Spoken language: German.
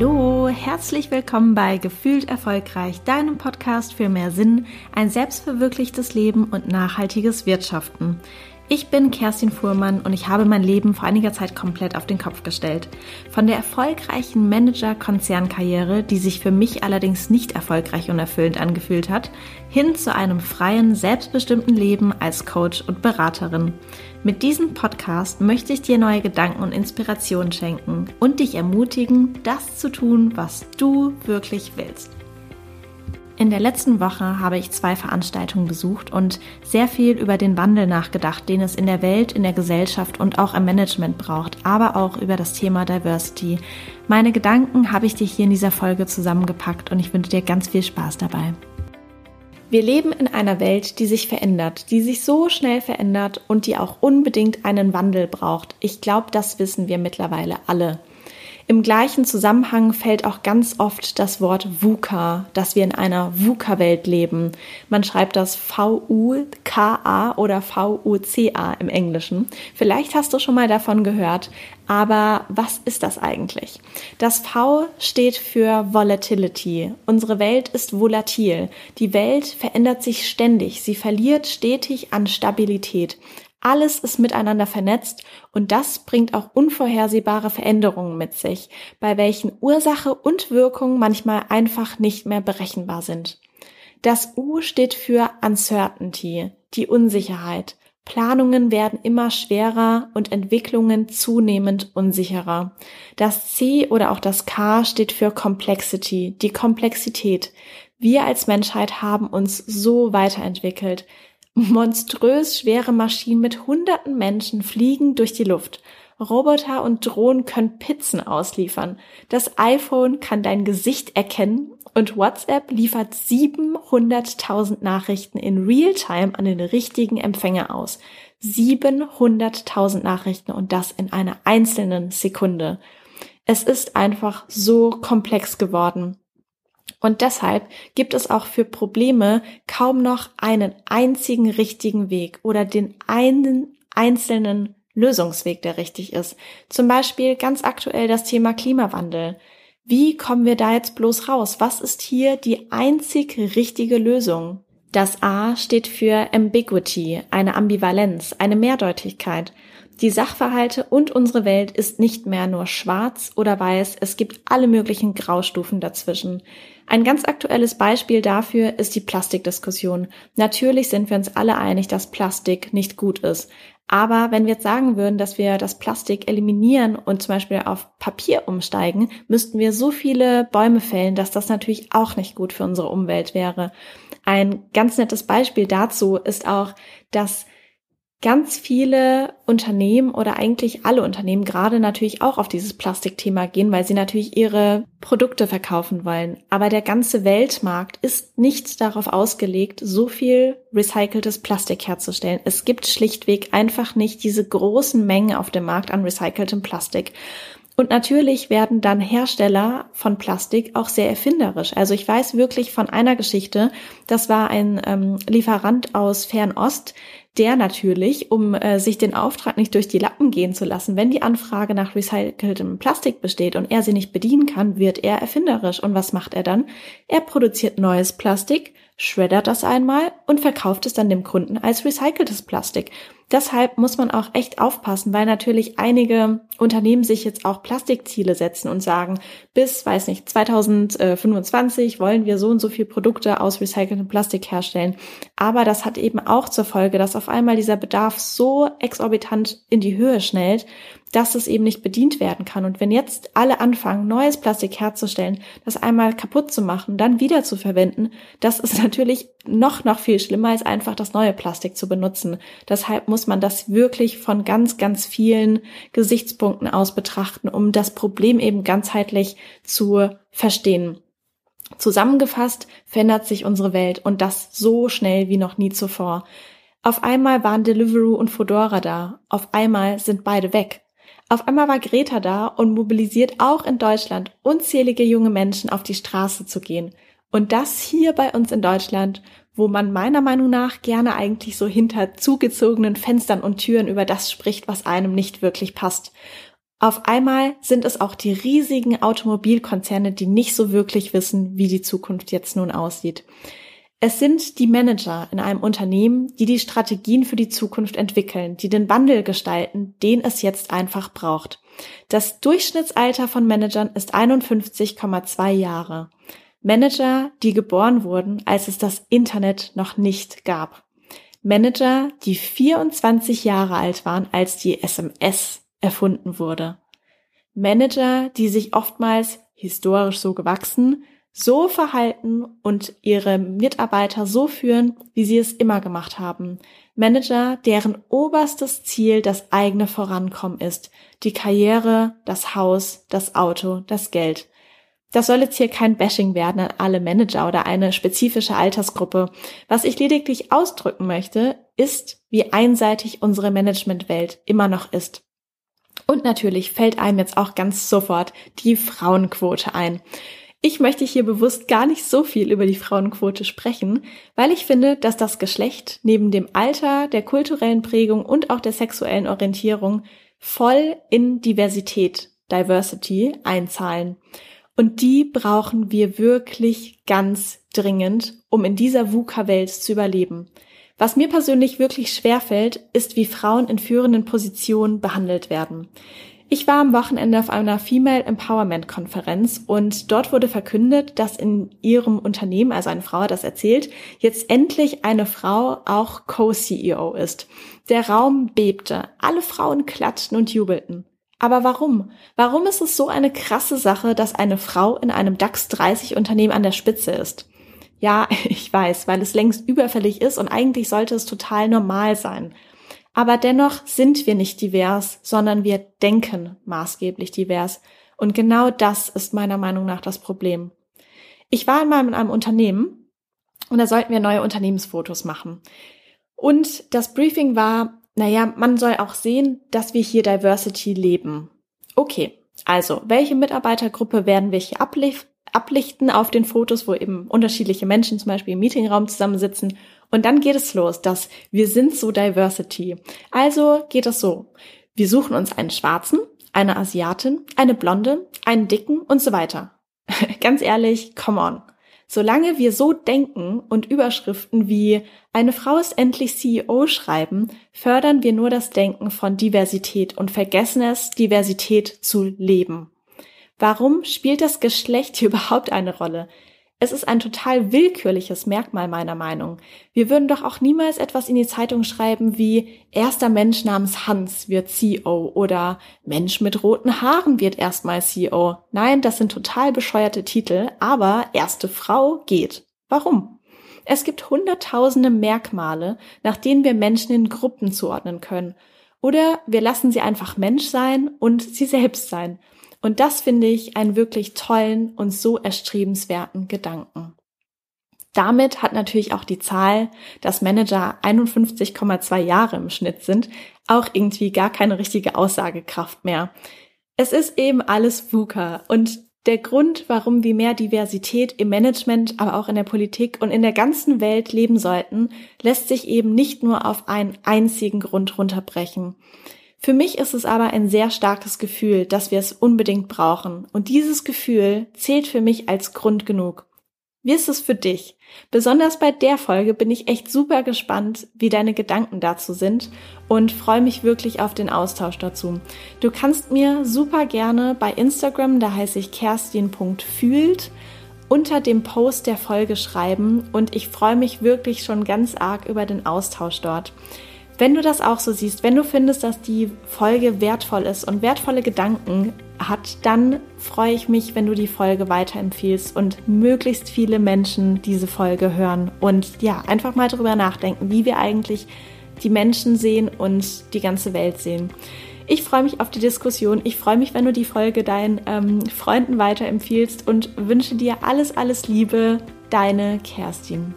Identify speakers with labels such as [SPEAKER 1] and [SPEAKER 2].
[SPEAKER 1] Hallo, herzlich willkommen bei Gefühlt Erfolgreich, deinem Podcast für mehr Sinn, ein selbstverwirklichtes Leben und nachhaltiges Wirtschaften. Ich bin Kerstin Fuhrmann und ich habe mein Leben vor einiger Zeit komplett auf den Kopf gestellt. Von der erfolgreichen Manager-Konzernkarriere, die sich für mich allerdings nicht erfolgreich und erfüllend angefühlt hat, hin zu einem freien, selbstbestimmten Leben als Coach und Beraterin. Mit diesem Podcast möchte ich dir neue Gedanken und Inspirationen schenken und dich ermutigen, das zu tun, was du wirklich willst. In der letzten Woche habe ich zwei Veranstaltungen besucht und sehr viel über den Wandel nachgedacht, den es in der Welt, in der Gesellschaft und auch im Management braucht, aber auch über das Thema Diversity. Meine Gedanken habe ich dir hier in dieser Folge zusammengepackt und ich wünsche dir ganz viel Spaß dabei. Wir leben in einer Welt, die sich verändert, die sich so schnell verändert und die auch unbedingt einen Wandel braucht. Ich glaube, das wissen wir mittlerweile alle. Im gleichen Zusammenhang fällt auch ganz oft das Wort VUCA, dass wir in einer VUCA-Welt leben. Man schreibt das V-U-K-A oder V-U-C-A im Englischen. Vielleicht hast du schon mal davon gehört, aber was ist das eigentlich? Das V steht für Volatility. Unsere Welt ist volatil. Die Welt verändert sich ständig. Sie verliert stetig an Stabilität. Alles ist miteinander vernetzt und das bringt auch unvorhersehbare Veränderungen mit sich, bei welchen Ursache und Wirkung manchmal einfach nicht mehr berechenbar sind. Das U steht für Uncertainty, die Unsicherheit. Planungen werden immer schwerer und Entwicklungen zunehmend unsicherer. Das C oder auch das K steht für Complexity, die Komplexität. Wir als Menschheit haben uns so weiterentwickelt. Monströs schwere Maschinen mit hunderten Menschen fliegen durch die Luft. Roboter und Drohnen können Pizzen ausliefern. Das iPhone kann dein Gesicht erkennen und WhatsApp liefert 700.000 Nachrichten in Realtime an den richtigen Empfänger aus. 700.000 Nachrichten und das in einer einzelnen Sekunde. Es ist einfach so komplex geworden. Und deshalb gibt es auch für Probleme kaum noch einen einzigen richtigen Weg oder den einen einzelnen Lösungsweg, der richtig ist. Zum Beispiel ganz aktuell das Thema Klimawandel. Wie kommen wir da jetzt bloß raus? Was ist hier die einzig richtige Lösung? Das A steht für Ambiguity, eine Ambivalenz, eine Mehrdeutigkeit. Die Sachverhalte und unsere Welt ist nicht mehr nur schwarz oder weiß, es gibt alle möglichen Graustufen dazwischen. Ein ganz aktuelles Beispiel dafür ist die Plastikdiskussion. Natürlich sind wir uns alle einig, dass Plastik nicht gut ist. Aber wenn wir jetzt sagen würden, dass wir das Plastik eliminieren und zum Beispiel auf Papier umsteigen, müssten wir so viele Bäume fällen, dass das natürlich auch nicht gut für unsere Umwelt wäre. Ein ganz nettes Beispiel dazu ist auch, dass ganz viele Unternehmen oder eigentlich alle Unternehmen gerade natürlich auch auf dieses Plastikthema gehen, weil sie natürlich ihre Produkte verkaufen wollen. Aber der ganze Weltmarkt ist nicht darauf ausgelegt, so viel recyceltes Plastik herzustellen. Es gibt schlichtweg einfach nicht diese großen Mengen auf dem Markt an recyceltem Plastik. Und natürlich werden dann Hersteller von Plastik auch sehr erfinderisch. Also ich weiß wirklich von einer Geschichte, das war ein ähm, Lieferant aus Fernost, der natürlich, um äh, sich den Auftrag nicht durch die Lappen gehen zu lassen, wenn die Anfrage nach recyceltem Plastik besteht und er sie nicht bedienen kann, wird er erfinderisch. Und was macht er dann? Er produziert neues Plastik, schreddert das einmal und verkauft es dann dem Kunden als recyceltes Plastik. Deshalb muss man auch echt aufpassen, weil natürlich einige Unternehmen sich jetzt auch Plastikziele setzen und sagen, bis, weiß nicht, 2025 wollen wir so und so viel Produkte aus recyceltem Plastik herstellen. Aber das hat eben auch zur Folge, dass auf einmal dieser Bedarf so exorbitant in die Höhe schnellt, dass es eben nicht bedient werden kann. Und wenn jetzt alle anfangen, neues Plastik herzustellen, das einmal kaputt zu machen, dann wieder zu verwenden, das ist natürlich noch, noch viel schlimmer, als einfach das neue Plastik zu benutzen. Deshalb muss man das wirklich von ganz, ganz vielen Gesichtspunkten aus betrachten, um das Problem eben ganzheitlich zu verstehen. Zusammengefasst verändert sich unsere Welt und das so schnell wie noch nie zuvor. Auf einmal waren Deliveroo und Fedora da. Auf einmal sind beide weg. Auf einmal war Greta da und mobilisiert auch in Deutschland unzählige junge Menschen auf die Straße zu gehen. Und das hier bei uns in Deutschland, wo man meiner Meinung nach gerne eigentlich so hinter zugezogenen Fenstern und Türen über das spricht, was einem nicht wirklich passt. Auf einmal sind es auch die riesigen Automobilkonzerne, die nicht so wirklich wissen, wie die Zukunft jetzt nun aussieht. Es sind die Manager in einem Unternehmen, die die Strategien für die Zukunft entwickeln, die den Wandel gestalten, den es jetzt einfach braucht. Das Durchschnittsalter von Managern ist 51,2 Jahre. Manager, die geboren wurden, als es das Internet noch nicht gab. Manager, die 24 Jahre alt waren, als die SMS erfunden wurde. Manager, die sich oftmals historisch so gewachsen, so verhalten und ihre Mitarbeiter so führen, wie sie es immer gemacht haben. Manager, deren oberstes Ziel das eigene Vorankommen ist, die Karriere, das Haus, das Auto, das Geld. Das soll jetzt hier kein Bashing werden an alle Manager oder eine spezifische Altersgruppe. Was ich lediglich ausdrücken möchte, ist, wie einseitig unsere Managementwelt immer noch ist. Und natürlich fällt einem jetzt auch ganz sofort die Frauenquote ein. Ich möchte hier bewusst gar nicht so viel über die Frauenquote sprechen, weil ich finde, dass das Geschlecht neben dem Alter, der kulturellen Prägung und auch der sexuellen Orientierung voll in Diversität, Diversity einzahlen. Und die brauchen wir wirklich ganz dringend, um in dieser VUCA-Welt zu überleben. Was mir persönlich wirklich schwerfällt, ist, wie Frauen in führenden Positionen behandelt werden. Ich war am Wochenende auf einer Female Empowerment Konferenz und dort wurde verkündet, dass in ihrem Unternehmen, also eine Frau hat das erzählt, jetzt endlich eine Frau auch Co-CEO ist. Der Raum bebte, alle Frauen klatschten und jubelten. Aber warum? Warum ist es so eine krasse Sache, dass eine Frau in einem DAX 30 Unternehmen an der Spitze ist? Ja, ich weiß, weil es längst überfällig ist und eigentlich sollte es total normal sein. Aber dennoch sind wir nicht divers, sondern wir denken maßgeblich divers. Und genau das ist meiner Meinung nach das Problem. Ich war einmal in einem Unternehmen und da sollten wir neue Unternehmensfotos machen. Und das Briefing war, naja, man soll auch sehen, dass wir hier Diversity leben. Okay, also, welche Mitarbeitergruppe werden wir hier ablichten auf den Fotos, wo eben unterschiedliche Menschen zum Beispiel im Meetingraum zusammensitzen. Und dann geht es los, dass wir sind so Diversity. Also geht es so. Wir suchen uns einen Schwarzen, eine Asiatin, eine Blonde, einen Dicken und so weiter. Ganz ehrlich, come on. Solange wir so denken und Überschriften wie eine Frau ist endlich CEO schreiben, fördern wir nur das Denken von Diversität und vergessen es, Diversität zu leben. Warum spielt das Geschlecht hier überhaupt eine Rolle? Es ist ein total willkürliches Merkmal meiner Meinung. Wir würden doch auch niemals etwas in die Zeitung schreiben wie erster Mensch namens Hans wird CEO oder Mensch mit roten Haaren wird erstmal CEO. Nein, das sind total bescheuerte Titel, aber erste Frau geht. Warum? Es gibt hunderttausende Merkmale, nach denen wir Menschen in Gruppen zuordnen können. Oder wir lassen sie einfach Mensch sein und sie selbst sein. Und das finde ich einen wirklich tollen und so erstrebenswerten Gedanken. Damit hat natürlich auch die Zahl, dass Manager 51,2 Jahre im Schnitt sind, auch irgendwie gar keine richtige Aussagekraft mehr. Es ist eben alles VUCA und der Grund, warum wir mehr Diversität im Management, aber auch in der Politik und in der ganzen Welt leben sollten, lässt sich eben nicht nur auf einen einzigen Grund runterbrechen. Für mich ist es aber ein sehr starkes Gefühl, dass wir es unbedingt brauchen. Und dieses Gefühl zählt für mich als Grund genug. Wie ist es für dich? Besonders bei der Folge bin ich echt super gespannt, wie deine Gedanken dazu sind und freue mich wirklich auf den Austausch dazu. Du kannst mir super gerne bei Instagram, da heiße ich kerstin.fühlt, unter dem Post der Folge schreiben und ich freue mich wirklich schon ganz arg über den Austausch dort. Wenn du das auch so siehst, wenn du findest, dass die Folge wertvoll ist und wertvolle Gedanken hat, dann freue ich mich, wenn du die Folge weiterempfiehlst und möglichst viele Menschen diese Folge hören und ja, einfach mal darüber nachdenken, wie wir eigentlich die Menschen sehen und die ganze Welt sehen. Ich freue mich auf die Diskussion. Ich freue mich, wenn du die Folge deinen ähm, Freunden weiterempfiehlst und wünsche dir alles, alles Liebe. Deine Kerstin.